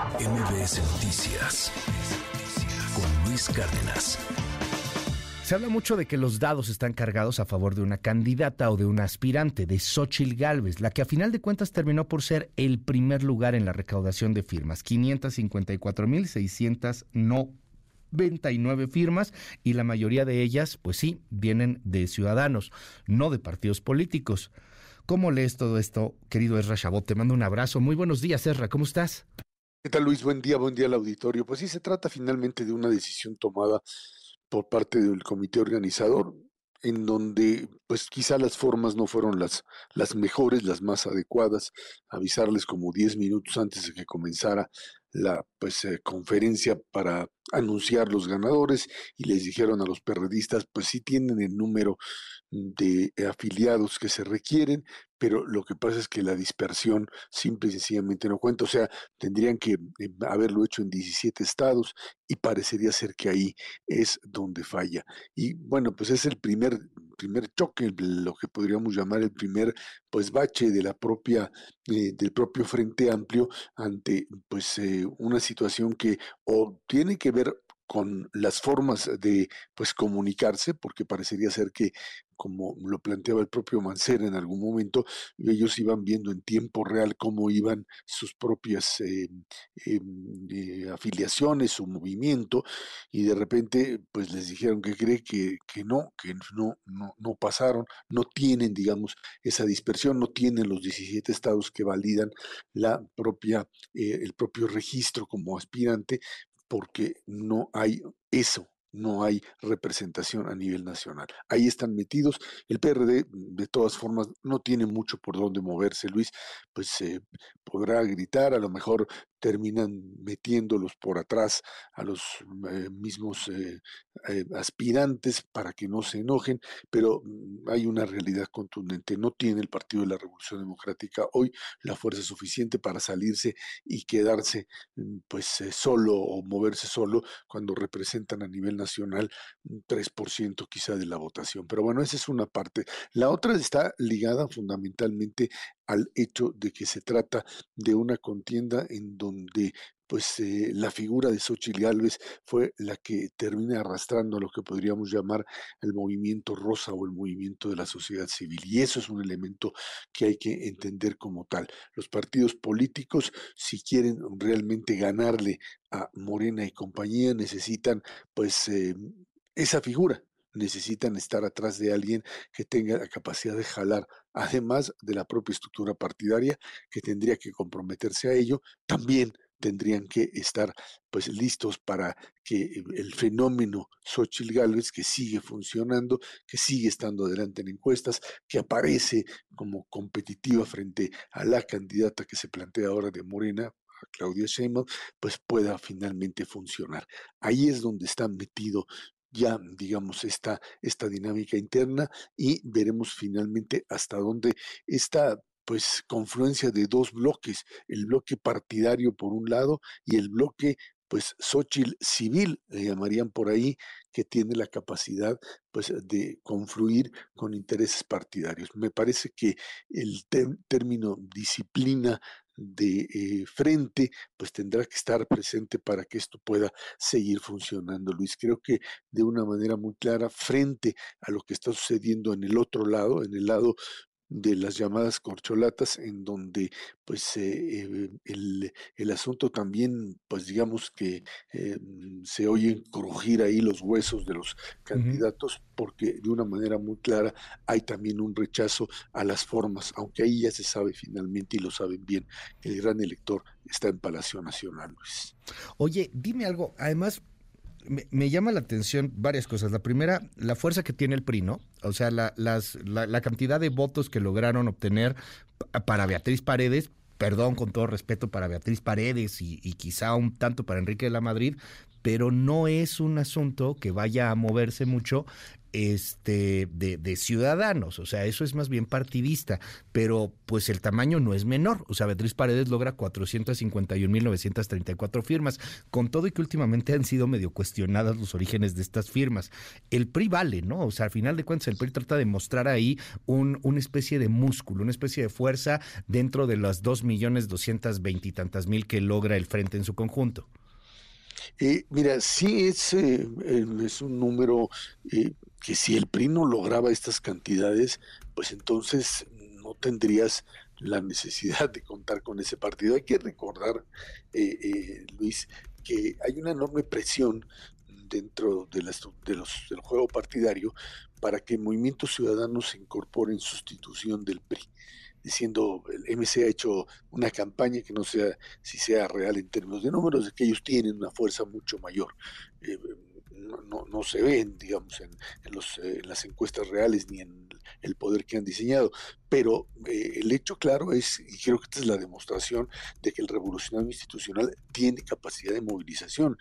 MBS Noticias con Luis Cárdenas. Se habla mucho de que los dados están cargados a favor de una candidata o de una aspirante, de Xochil Gálvez, la que a final de cuentas terminó por ser el primer lugar en la recaudación de firmas, 554.699 firmas y la mayoría de ellas, pues sí, vienen de ciudadanos, no de partidos políticos. ¿Cómo lees todo esto, querido Ezra Chabot? Te mando un abrazo. Muy buenos días, Ezra. ¿Cómo estás? ¿Qué tal, Luis? Buen día, buen día al auditorio. Pues sí, se trata finalmente de una decisión tomada por parte del comité organizador, en donde pues quizá las formas no fueron las, las mejores, las más adecuadas, avisarles como 10 minutos antes de que comenzara la pues eh, conferencia para anunciar los ganadores y les dijeron a los periodistas pues sí tienen el número de afiliados que se requieren, pero lo que pasa es que la dispersión simple y sencillamente no cuenta. O sea, tendrían que eh, haberlo hecho en 17 estados y parecería ser que ahí es donde falla. Y bueno, pues es el primer primer choque, lo que podríamos llamar el primer pues bache de la propia eh, del propio Frente Amplio ante pues eh, una situación que o tiene que ver con las formas de pues comunicarse, porque parecería ser que, como lo planteaba el propio Mancera en algún momento, ellos iban viendo en tiempo real cómo iban sus propias eh, em, eh, afiliaciones, su movimiento, y de repente pues les dijeron que cree que, que no, que no, no, no pasaron, no tienen, digamos, esa dispersión, no tienen los 17 estados que validan la propia, eh, el propio registro como aspirante, porque no hay eso, no hay representación a nivel nacional. Ahí están metidos. El PRD, de todas formas, no tiene mucho por dónde moverse, Luis, pues se podrá gritar, a lo mejor terminan metiéndolos por atrás a los eh, mismos eh, eh, aspirantes para que no se enojen, pero mm, hay una realidad contundente. No tiene el Partido de la Revolución Democrática hoy la fuerza suficiente para salirse y quedarse mm, pues solo o moverse solo cuando representan a nivel nacional un 3% quizá de la votación. Pero bueno, esa es una parte. La otra está ligada fundamentalmente al hecho de que se trata de una contienda en donde pues eh, la figura de Xochitl Gálvez fue la que termina arrastrando a lo que podríamos llamar el movimiento rosa o el movimiento de la sociedad civil. Y eso es un elemento que hay que entender como tal. Los partidos políticos, si quieren realmente ganarle a Morena y compañía, necesitan pues eh, esa figura, necesitan estar atrás de alguien que tenga la capacidad de jalar, además de la propia estructura partidaria, que tendría que comprometerse a ello, también tendrían que estar pues listos para que el fenómeno Xochitl Gálvez, que sigue funcionando, que sigue estando adelante en encuestas, que aparece como competitiva frente a la candidata que se plantea ahora de Morena, a Claudia Sheinbaum, pues pueda finalmente funcionar. Ahí es donde está metido ya, digamos, esta, esta dinámica interna y veremos finalmente hasta dónde esta pues confluencia de dos bloques, el bloque partidario por un lado y el bloque pues Xochitl civil, le llamarían por ahí, que tiene la capacidad pues de confluir con intereses partidarios. Me parece que el término disciplina de eh, frente, pues tendrá que estar presente para que esto pueda seguir funcionando, Luis. Creo que de una manera muy clara, frente a lo que está sucediendo en el otro lado, en el lado de las llamadas corcholatas, en donde pues eh, eh, el, el, asunto también, pues digamos que eh, se oyen crujir ahí los huesos de los candidatos, porque de una manera muy clara hay también un rechazo a las formas, aunque ahí ya se sabe finalmente y lo saben bien, el gran elector está en Palacio Nacional, Luis. Oye, dime algo, además me, llama la atención varias cosas. La primera, la fuerza que tiene el PRI, ¿no? O sea, la, las, la, cantidad de votos que lograron obtener para Beatriz Paredes, perdón con todo respeto para Beatriz Paredes y, quizá un tanto para Enrique de la Madrid, pero no es un asunto que vaya a moverse mucho este, de, de, ciudadanos, o sea, eso es más bien partidista, pero pues el tamaño no es menor, o sea, Beatriz Paredes logra 451.934 firmas, con todo y que últimamente han sido medio cuestionadas los orígenes de estas firmas. El PRI vale, ¿no? O sea, al final de cuentas el PRI trata de mostrar ahí un, una especie de músculo, una especie de fuerza dentro de las dos millones doscientas veintitantas mil que logra el frente en su conjunto. Eh, mira, sí es, eh, es un número eh, que si el PRI no lograba estas cantidades, pues entonces no tendrías la necesidad de contar con ese partido. Hay que recordar, eh, eh, Luis, que hay una enorme presión dentro de, de los, del juego partidario para que Movimiento Ciudadano se incorpore en sustitución del PRI diciendo el MC ha hecho una campaña que no sea si sea real en términos de números, de que ellos tienen una fuerza mucho mayor. Eh, no, no, se ven, digamos, en, los, eh, en, las encuestas reales ni en el poder que han diseñado. Pero eh, el hecho claro es, y creo que esta es la demostración de que el revolucionario institucional tiene capacidad de movilización.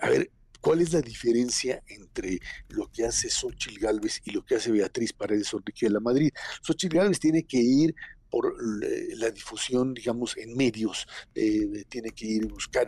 A ver, ¿Cuál es la diferencia entre lo que hace Xochitl Galvez y lo que hace Beatriz Paredes Enrique de la Madrid? Xochitl Galvez tiene que ir por la difusión, digamos, en medios, eh, tiene que ir buscar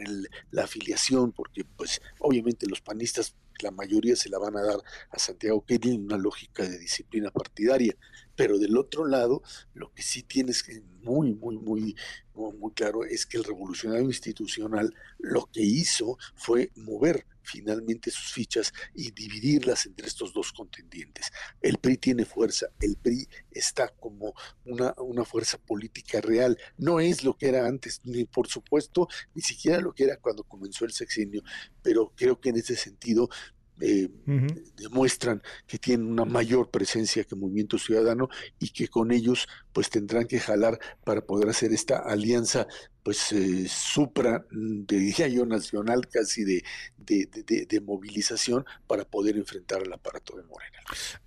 la afiliación, porque pues obviamente los panistas la mayoría se la van a dar a Santiago Kelly en una lógica de disciplina partidaria. Pero del otro lado, lo que sí tienes que muy, muy, muy, muy claro es que el revolucionario institucional lo que hizo fue mover finalmente sus fichas y dividirlas entre estos dos contendientes. El PRI tiene fuerza, el PRI está como una, una fuerza política real, no es lo que era antes, ni por supuesto, ni siquiera lo que era cuando comenzó el sexenio, pero creo que en ese sentido eh, demuestran que tienen una mayor presencia que Movimiento Ciudadano y que con ellos pues tendrán que jalar para poder hacer esta alianza pues eh, supra, mm, diría yo, nacional casi de, de, movilización para poder enfrentar al aparato de Morena.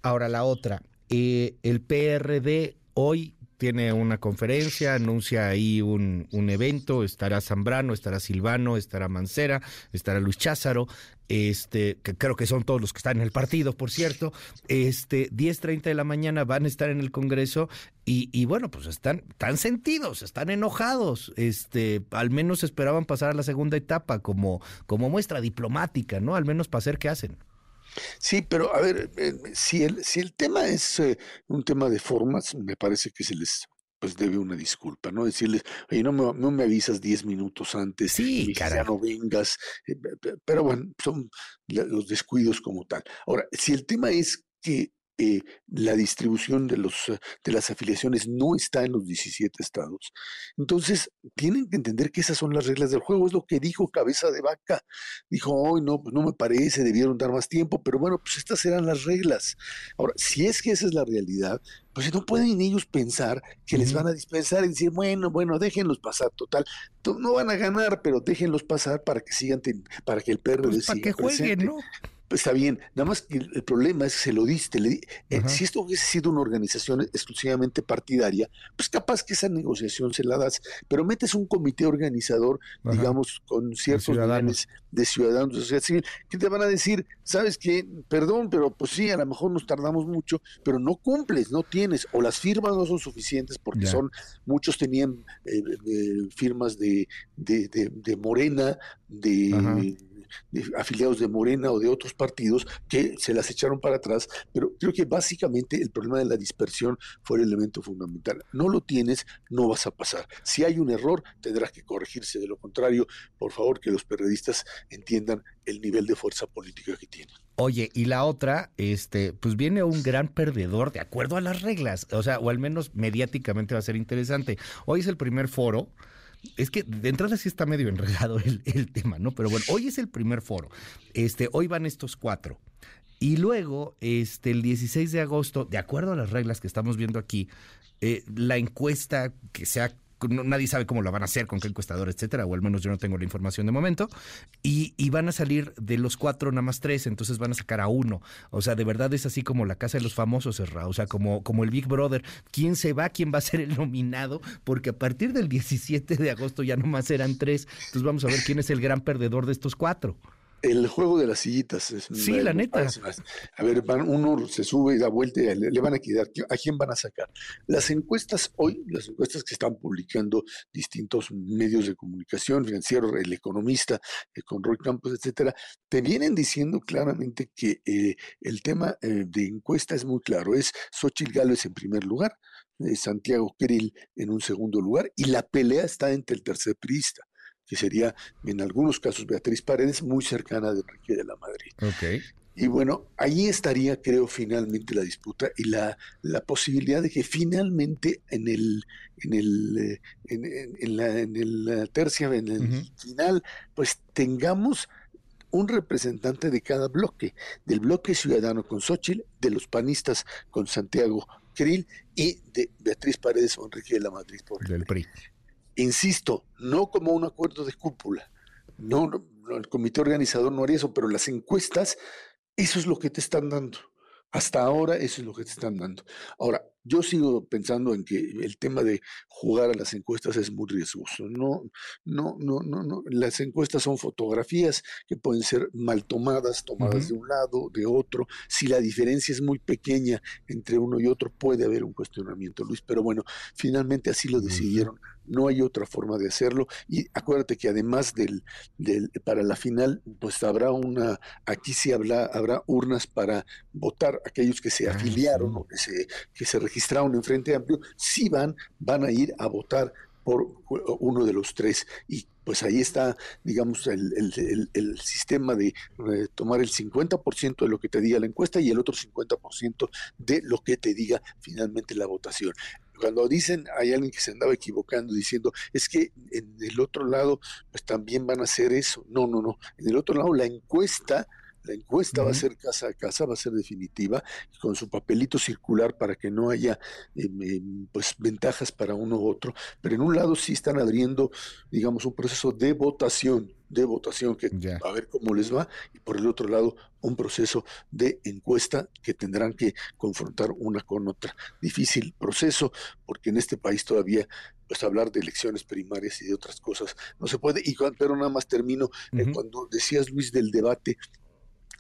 Ahora la otra, eh, el PRD hoy tiene una conferencia, anuncia ahí un, un, evento, estará Zambrano, estará Silvano, estará Mancera, estará Luis Cházaro, este, que creo que son todos los que están en el partido, por cierto, este, 10.30 de la mañana van a estar en el Congreso y, y, bueno, pues están tan sentidos, están enojados, este, al menos esperaban pasar a la segunda etapa como, como muestra diplomática, ¿no? Al menos para hacer qué hacen. Sí, pero a ver, eh, si, el, si el tema es eh, un tema de formas, me parece que se les pues debe una disculpa, ¿no? Decirles, oye, no me, no me avisas diez minutos antes, sí, ya no vengas, eh, pero bueno, son los descuidos como tal. Ahora, si el tema es que eh, la distribución de, los, eh, de las afiliaciones no está en los 17 estados. Entonces, tienen que entender que esas son las reglas del juego. Es lo que dijo Cabeza de Vaca. Dijo, hoy no, pues no me parece, debieron dar más tiempo, pero bueno, pues estas eran las reglas. Ahora, si es que esa es la realidad, pues no pueden ellos pensar que les van a dispensar y decir, bueno, bueno, déjenlos pasar, total, no van a ganar, pero déjenlos pasar para que sigan, para que el perro pues para que jueguen, ¿no? Está bien, nada más que el, problema es que se lo diste. Le, eh, si esto hubiese sido una organización exclusivamente partidaria, pues capaz que esa negociación se la das, pero metes un comité organizador, digamos, con ciertos niveles de ciudadanos de sociedad civil, que te van a decir, sabes que, perdón, pero pues sí, a lo mejor nos tardamos mucho, pero no cumples, no tienes, o las firmas no son suficientes porque son, muchos tenían eh, eh, firmas de, de, de, Morena, de afiliados de Morena o de otros partidos que se las echaron para atrás, pero creo que básicamente el problema de la dispersión fue el elemento fundamental. No lo tienes, no vas a pasar. Si hay un error, tendrás que corregirse. De lo contrario, por favor, que los periodistas entiendan el nivel de fuerza política que tienen. Oye, y la otra, este, pues viene un gran perdedor de acuerdo a las reglas, o sea, o al menos mediáticamente va a ser interesante. Hoy es el primer foro es que de entrada sí está medio enredado el, el, tema, ¿no? Pero bueno, hoy es el primer foro. Este, hoy van estos cuatro. Y luego, este, el 16 de agosto, de acuerdo a las reglas que estamos viendo aquí, eh, la encuesta que se ha nadie sabe cómo lo van a hacer, con qué encuestador, etcétera, o al menos yo no tengo la información de momento, y, van a salir de los cuatro nada más tres, entonces van a sacar a uno. O sea, de verdad es así como la casa de los famosos, o sea, como, como el Big Brother. ¿Quién se va? ¿Quién va a ser el nominado? Porque a partir del 17 de agosto ya nomás eran tres. Entonces vamos a ver quién es el gran perdedor de estos cuatro. El juego de las sillitas. Es, sí, la neta. A ver, uno se sube y da vuelta y le, van a quedar. ¿A quién van a sacar? Las encuestas hoy, las encuestas que están publicando distintos medios de comunicación, financiero, el economista, eh, con Roy Campos, etcétera, te vienen diciendo claramente que eh, el tema eh, de encuesta es muy claro. Es Xochitl Gálvez en primer lugar, Santiago Krill en un segundo lugar, y la pelea está entre el tercer priista que sería en algunos casos Beatriz Paredes, muy cercana de Enrique de la Madrid. Okay. Y bueno, ahí estaría, creo, finalmente la disputa y la, la posibilidad de que finalmente en el, en el, eh, en, la, en el tercia, en el final, pues tengamos un representante de cada bloque, del bloque ciudadano con Xochitl, de los panistas con Santiago Krill y de Beatriz Paredes o Enrique de la Madrid por el PRI insisto, no como un acuerdo de cúpula. No, el comité organizador no haría eso, pero las encuestas, eso es lo que te están dando. Hasta ahora eso es lo que te están dando. Ahora, yo sigo pensando en que el tema de jugar a las encuestas es muy riesgoso. No, no, no, no, no. Las encuestas son fotografías que pueden ser mal tomadas, tomadas de un lado, de otro. Si la diferencia es muy pequeña entre uno y otro, puede haber un cuestionamiento, Luis. Pero bueno, finalmente así lo decidieron no hay otra forma de hacerlo. Y acuérdate que además del, del para la final, pues habrá una, aquí sí habrá, habrá urnas para votar aquellos que se ah, afiliaron o que se, que se registraron en Frente Amplio, sí van, van a ir a votar por uno de los tres. Y pues ahí está, digamos, el, el, sistema de eh, tomar el 50% de lo que te diga la encuesta y el otro 50% de lo que te diga finalmente la votación cuando dicen, hay alguien que se andaba equivocando diciendo, es que en el otro lado, pues también van a hacer eso. No, no, no. En el otro lado, la encuesta, la encuesta va a ser casa a casa, va a ser definitiva, con su papelito circular para que no haya em, em, pues ventajas para uno u otro. Pero en un lado sí están abriendo, digamos, un proceso de votación de votación que a ver cómo les va y por el otro lado un proceso de encuesta que tendrán que confrontar una con otra. Difícil proceso porque en este país todavía pues hablar de elecciones primarias y de otras cosas no se puede. Y pero nada más termino eh, cuando decías Luis del debate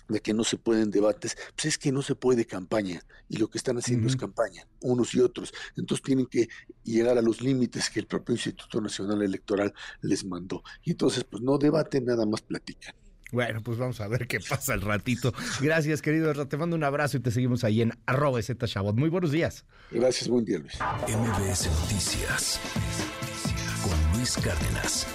de que no se pueden debates, pues es que no se puede campaña y lo que están haciendo es campaña, unos y otros. Entonces tienen que llegar a los límites que el propio Instituto Nacional Electoral les mandó. Y entonces, pues no debaten, nada más platican. Bueno, pues vamos a ver qué pasa el ratito. Gracias, querido. Te mando un abrazo y te seguimos ahí en arroba Chabot. Muy buenos días. Gracias, buen día, Luis. MBS Noticias con Luis Cárdenas.